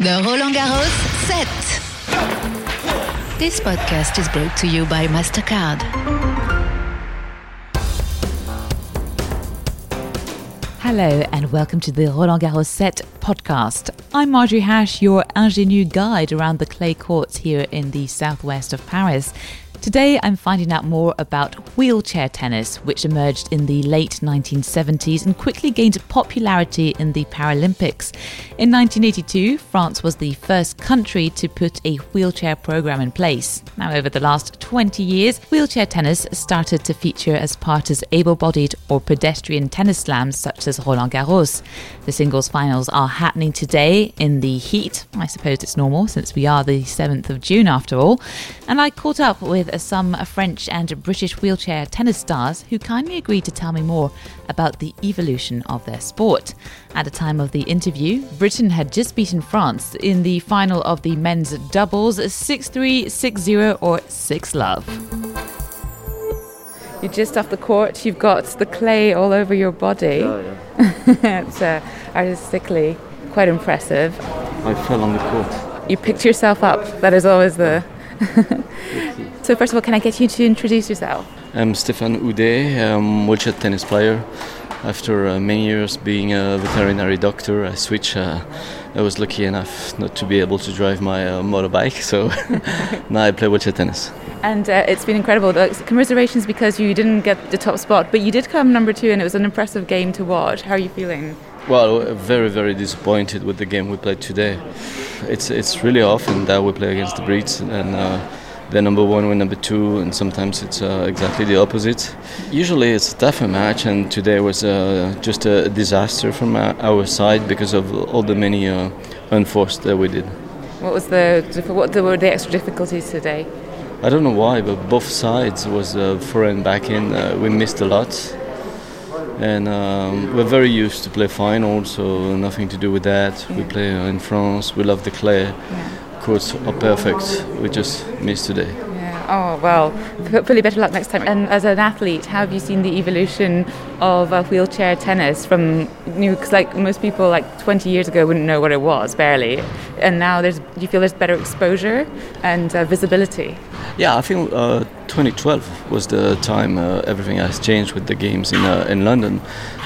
The Roland Garros set. This podcast is brought to you by MasterCard. Hello and welcome to the Roland Garros Set podcast. I'm Marjorie Hash, your ingénue guide around the clay courts here in the southwest of Paris. Today, I'm finding out more about wheelchair tennis, which emerged in the late 1970s and quickly gained popularity in the Paralympics. In 1982, France was the first country to put a wheelchair program in place. Now, over the last 20 years, wheelchair tennis started to feature as part of able bodied or pedestrian tennis slams such as Roland Garros. The singles finals are happening today in the heat. I suppose it's normal since we are the 7th of June after all. And I caught up with some French and British wheelchair tennis stars who kindly agreed to tell me more about the evolution of their sport. At the time of the interview, Britain had just beaten France in the final of the men's doubles 6 3, 6 0, or 6 love. You're just off the court, you've got the clay all over your body. Oh, yeah. it's uh, artistically quite impressive. I fell on the court. You picked yourself up, that is always the. so, first of all, can I get you to introduce yourself? I'm Stéphane Houdet, I'm wheelchair tennis player. After uh, many years being a veterinary doctor, I switched. Uh, I was lucky enough not to be able to drive my uh, motorbike, so now I play wheelchair tennis. And uh, it's been incredible. The commiserations because you didn't get the top spot, but you did come number two, and it was an impressive game to watch. How are you feeling? Well, very, very disappointed with the game we played today. It's it's really often that we play against the Brits and uh, they're number one, we're number two, and sometimes it's uh, exactly the opposite. Usually it's a tougher match, and today was uh, just a disaster from our side because of all the many uh, unforced that we did. What was the what were the extra difficulties today? I don't know why, but both sides was uh, forehand back in. Uh, we missed a lot and um, we're very used to play finals, so nothing to do with that. Yeah. We play in France. We love the clay. Yeah. Courts are perfect. We just missed today. Oh, well, hopefully better luck next time. And as an athlete, how have you seen the evolution of uh, wheelchair tennis from, know, cause like most people like 20 years ago wouldn't know what it was, barely. And now there's, do you feel there's better exposure and uh, visibility? Yeah, I think uh, 2012 was the time uh, everything has changed with the games in, uh, in London.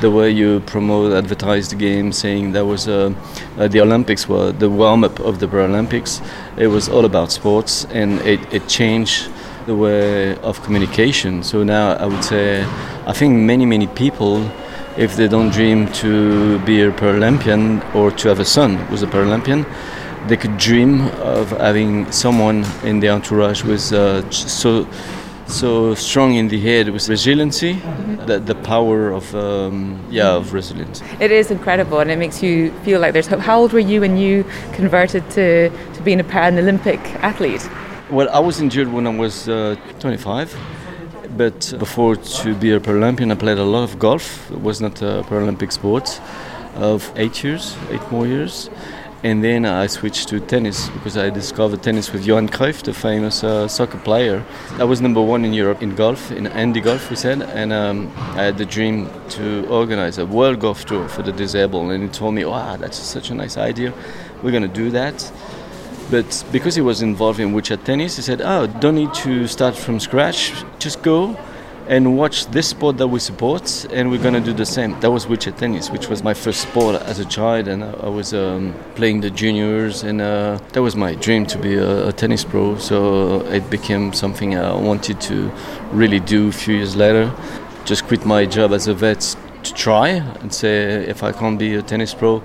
The way you promote, advertise the game, saying that was uh, the Olympics were the warm up of the Paralympics. It was all about sports and it, it changed the way of communication. So now I would say, I think many, many people, if they don't dream to be a Paralympian or to have a son who's a Paralympian, they could dream of having someone in the entourage with uh, so so strong in the head with resiliency, mm-hmm. the, the power of um, yeah of resilience. It is incredible, and it makes you feel like there's hope. How old were you when you converted to, to being a Paralympic athlete? Well, I was injured when I was uh, 25. But before to be a Paralympian, I played a lot of golf. It was not a Paralympic sport. Of eight years, eight more years, and then I switched to tennis because I discovered tennis with Johan Cruyff, the famous uh, soccer player. I was number one in Europe in golf, in Handi Golf, we said, and um, I had the dream to organize a world golf tour for the disabled. And he told me, "Wow, that's such a nice idea. We're going to do that." But because he was involved in wheelchair tennis, he said, "Oh, don't need to start from scratch. Just go and watch this sport that we support, and we're gonna do the same." That was wheelchair tennis, which was my first sport as a child, and I, was um, playing the juniors, and uh, that was my dream to be a, a, tennis pro. So it became something I wanted to really do. A few years later, just quit my job as a vet to try and say, if I can't be a tennis pro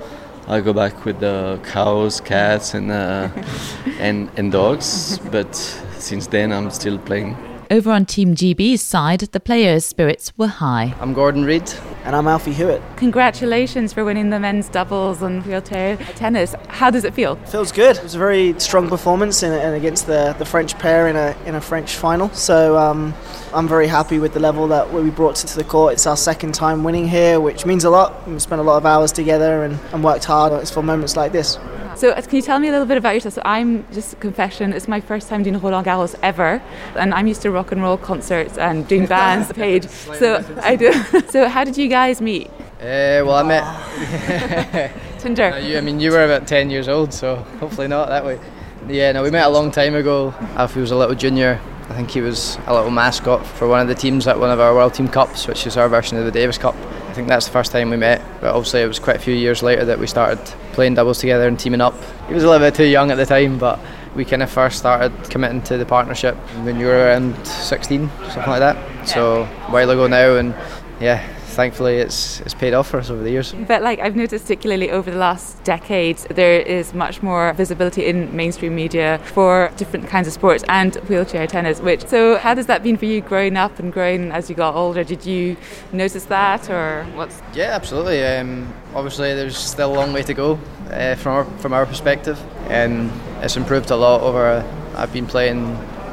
I go back with the cows, cats, and uh, and and dogs. But since then, I'm still playing. Over on Team GB's side, the players' spirits were high. I'm Gordon Reid. And I'm Alfie Hewitt. Congratulations for winning the men's doubles and wheelchair tennis. How does it feel? Feels good. It was a very strong performance in, in against the, the French pair in a, in a French final. So um, I'm very happy with the level that we brought to the court. It's our second time winning here, which means a lot. We spent a lot of hours together and, and worked hard. It's for moments like this. So, uh, can you tell me a little bit about yourself? So, I'm just a confession. It's my first time doing Roland Garros ever, and I'm used to rock and roll concerts and doing bands. Page. So I do. So, how did you guys meet? Uh, well, I met. Tinder. Uh, you, I mean, you were about 10 years old, so hopefully not that way. Yeah, no, we met a long time ago. Alfie was a little junior. I think he was a little mascot for one of the teams at one of our World Team Cups, which is our version of the Davis Cup. I think that's the first time we met, but obviously it was quite a few years later that we started playing doubles together and teaming up. He was a little bit too young at the time, but we kind of first started committing to the partnership when you were around 16, something like that. So a while ago now, and yeah, thankfully it's it's paid off for us over the years. But like I've noticed, particularly over the last decade, there is much more visibility in mainstream media for different kinds of sports and wheelchair tennis. Which so, how has that been for you growing up and growing as you got older? Did you notice that, or what's? Yeah, absolutely. Um, obviously, there's still a long way to go uh, from our from our perspective, and it's improved a lot over. I've been playing,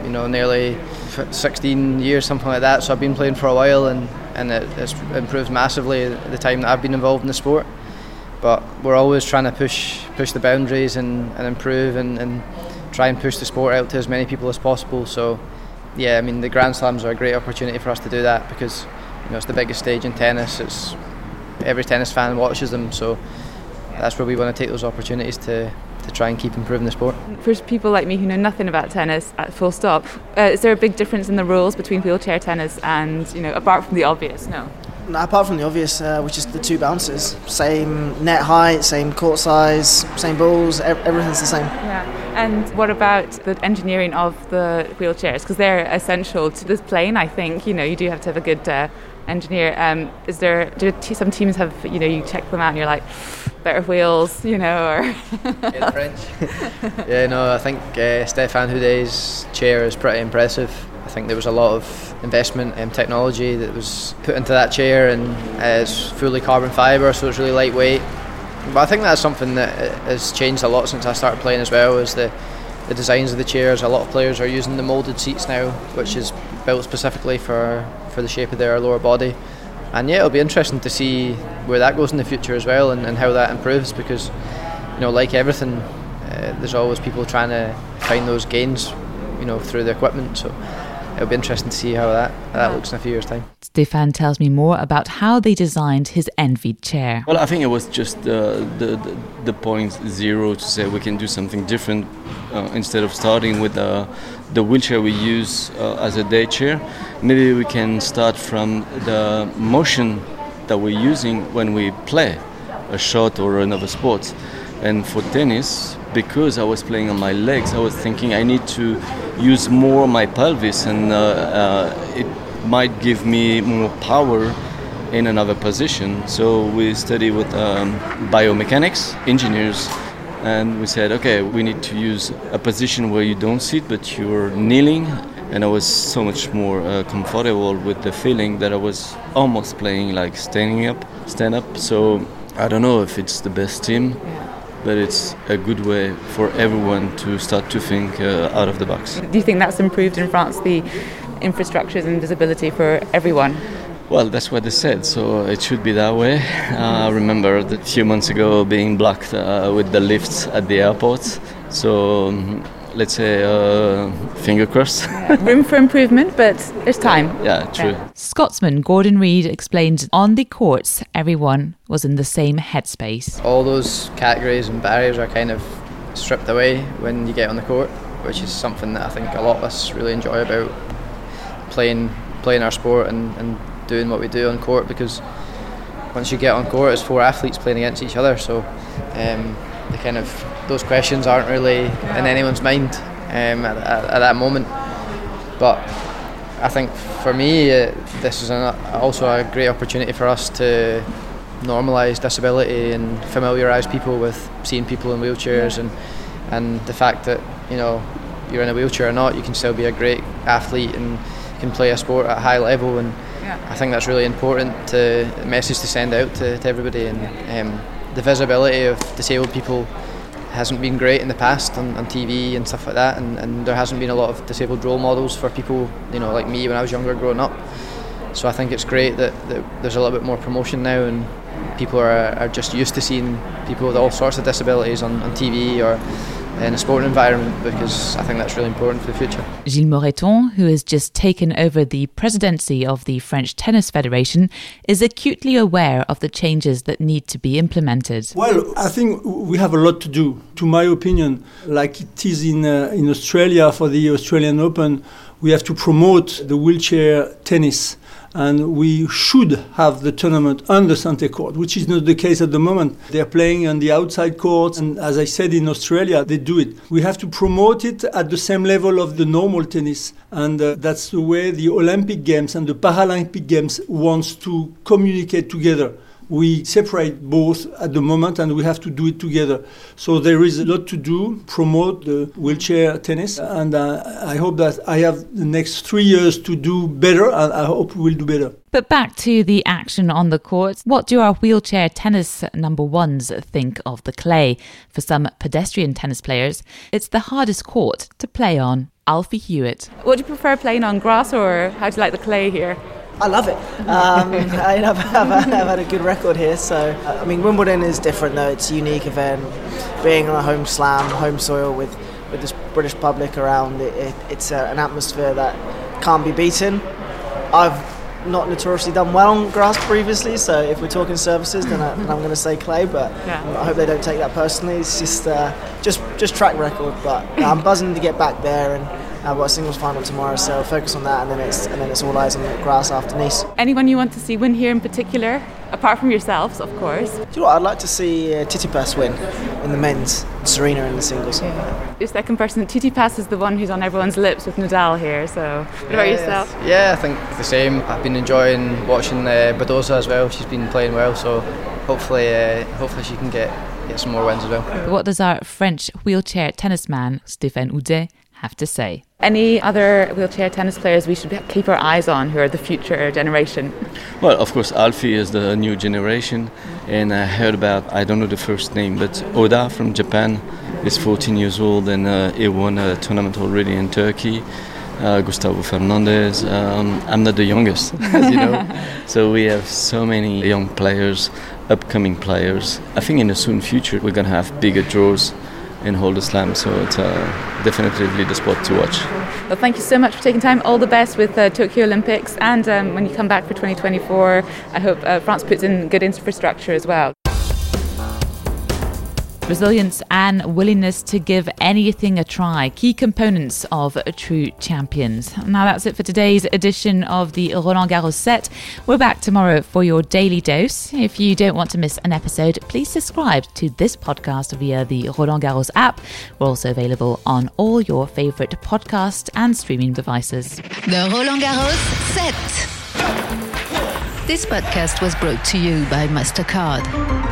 you know, nearly 16 years, something like that. So I've been playing for a while, and and it, it's improved massively the time that I've been involved in the sport. But we're always trying to push push the boundaries and, and improve and, and try and push the sport out to as many people as possible. So yeah, I mean the Grand Slams are a great opportunity for us to do that because you know it's the biggest stage in tennis. It's every tennis fan watches them, so that's where we want to take those opportunities to to try and keep improving the sport. For people like me who know nothing about tennis, at full stop, uh, is there a big difference in the rules between wheelchair tennis and, you know, apart from the obvious? No. No, apart from the obvious, uh, which is the two bounces, same net height, same court size, same balls, everything's the same. Yeah. And what about the engineering of the wheelchairs? Because they're essential to this plane. I think you know you do have to have a good uh, engineer. Um, is there do some teams have you know you check them out and you're like better wheels, you know, or yeah, French. yeah, no, I think uh, Stéphane Houdet's chair is pretty impressive. I think there was a lot of investment in technology that was put into that chair, and uh, it's fully carbon fibre, so it's really lightweight. But I think that's something that has changed a lot since I started playing as well. Is the the designs of the chairs. A lot of players are using the molded seats now, which is built specifically for for the shape of their lower body. And yeah, it'll be interesting to see where that goes in the future as well, and, and how that improves because you know, like everything, uh, there's always people trying to find those gains, you know, through the equipment. So it'll be interesting to see how that, that looks in a few years' time. Stéphane tells me more about how they designed his envied chair. Well, I think it was just uh, the, the, the point zero to say we can do something different uh, instead of starting with uh, the wheelchair we use uh, as a day chair. Maybe we can start from the motion that we're using when we play a shot or another sport. And for tennis, because I was playing on my legs, I was thinking I need to use more my pelvis, and uh, uh, it might give me more power in another position. So we study with um, biomechanics engineers, and we said, okay, we need to use a position where you don't sit, but you're kneeling. And I was so much more uh, comfortable with the feeling that I was almost playing like standing up, stand up. So I don't know if it's the best team but it's a good way for everyone to start to think uh, out of the box. Do you think that's improved in France, the infrastructures and visibility for everyone? Well, that's what they said, so it should be that way. Uh, I remember a few months ago being blocked uh, with the lifts at the airport, so um, let's say, uh, finger crossed. Room for improvement, but there's time. Yeah, true. Yeah. Scotsman Gordon Reid explained on the courts, everyone was in the same headspace. All those categories and barriers are kind of stripped away when you get on the court, which is something that I think a lot of us really enjoy about playing playing our sport and, and doing what we do on court because once you get on court, it's four athletes playing against each other. So um, the kind of those questions aren't really in anyone's mind um, at, at, at, that moment. But I think for me, uh, this is an, also a great opportunity for us to normalise disability and familiarise people with seeing people in wheelchairs and and the fact that you know you're in a wheelchair or not, you can still be a great athlete and can play a sport at a high level and. Yeah. I think that's really important to message to send out to, to everybody and um, the visibility of disabled people hasn't been great in the past on, on TV and stuff like that, and, and there hasn't been a lot of disabled role models for people, you know, like me when I was younger growing up. So I think it's great that, that there's a little bit more promotion now, and people are, are just used to seeing people with all sorts of disabilities on, on TV or in a sporting environment because I think that's really important for the future. Gilles Moreton, who has just taken over the presidency of the French Tennis Federation, is acutely aware of the changes that need to be implemented. Well, I think we have a lot to do. To my opinion, like it is in uh, in Australia for the Australian Open, we have to promote the wheelchair tennis and we should have the tournament on the center court, which is not the case at the moment. They're playing on the outside courts, and as I said in Australia, they do it. We have to promote it at the same level of the normal tennis, and uh, that's the way the Olympic Games and the Paralympic Games wants to communicate together we separate both at the moment and we have to do it together. So there is a lot to do, promote the wheelchair tennis, and uh, I hope that I have the next three years to do better, and I hope we'll do better. But back to the action on the court. What do our wheelchair tennis number ones think of the clay? For some pedestrian tennis players, it's the hardest court to play on. Alfie Hewitt. Would you prefer playing on grass or how do you like the clay here? I love it. Um, I, have had a good record here. So, I mean, Wimbledon is different though. It's a unique event. Being on a home slam, home soil with, with this British public around, it, it, it's a, an atmosphere that can't be beaten. I've not notoriously done well on grass previously, so if we're talking services, then, I, am going to say clay. But yeah. I hope they don't take that personally. It's just uh, just just track record. But I'm buzzing to get back there and I've got a singles final tomorrow, so focus on that, and then it's and then it's all eyes on the grass after Nice. Anyone you want to see win here in particular, apart from yourselves, of course? Do you know what? I'd like to see uh, Tsitsipas win in the men's, Serena in the singles. Yeah. Your second person, Tsitsipas is the one who's on everyone's lips with Nadal here. So, what yeah, about yourself? Yeah, I think the same. I've been enjoying watching uh, Badosa as well. She's been playing well, so hopefully, uh, hopefully she can get get some more wins as well. What does our French wheelchair tennis man Stéphane Houdet have to say. Any other wheelchair tennis players we should keep our eyes on who are the future generation? Well, of course, Alfie is the new generation, and I heard about, I don't know the first name, but Oda from Japan is 14 years old and uh, he won a tournament already in Turkey. Uh, Gustavo Fernandez. Um, I'm not the youngest, as you know. so we have so many young players, upcoming players. I think in the soon future we're going to have bigger draws in Hold Slam. So it's uh, definitely the spot to watch. Well, thank you so much for taking time. All the best with uh, Tokyo Olympics, and um, when you come back for 2024, I hope uh, France puts in good infrastructure as well resilience and willingness to give anything a try, key components of true champions. Now that's it for today's edition of the Roland Garros set. We're back tomorrow for your daily dose. If you don't want to miss an episode, please subscribe to this podcast via the Roland Garros app. We're also available on all your favorite podcast and streaming devices. The Roland Garros set. This podcast was brought to you by MasterCard.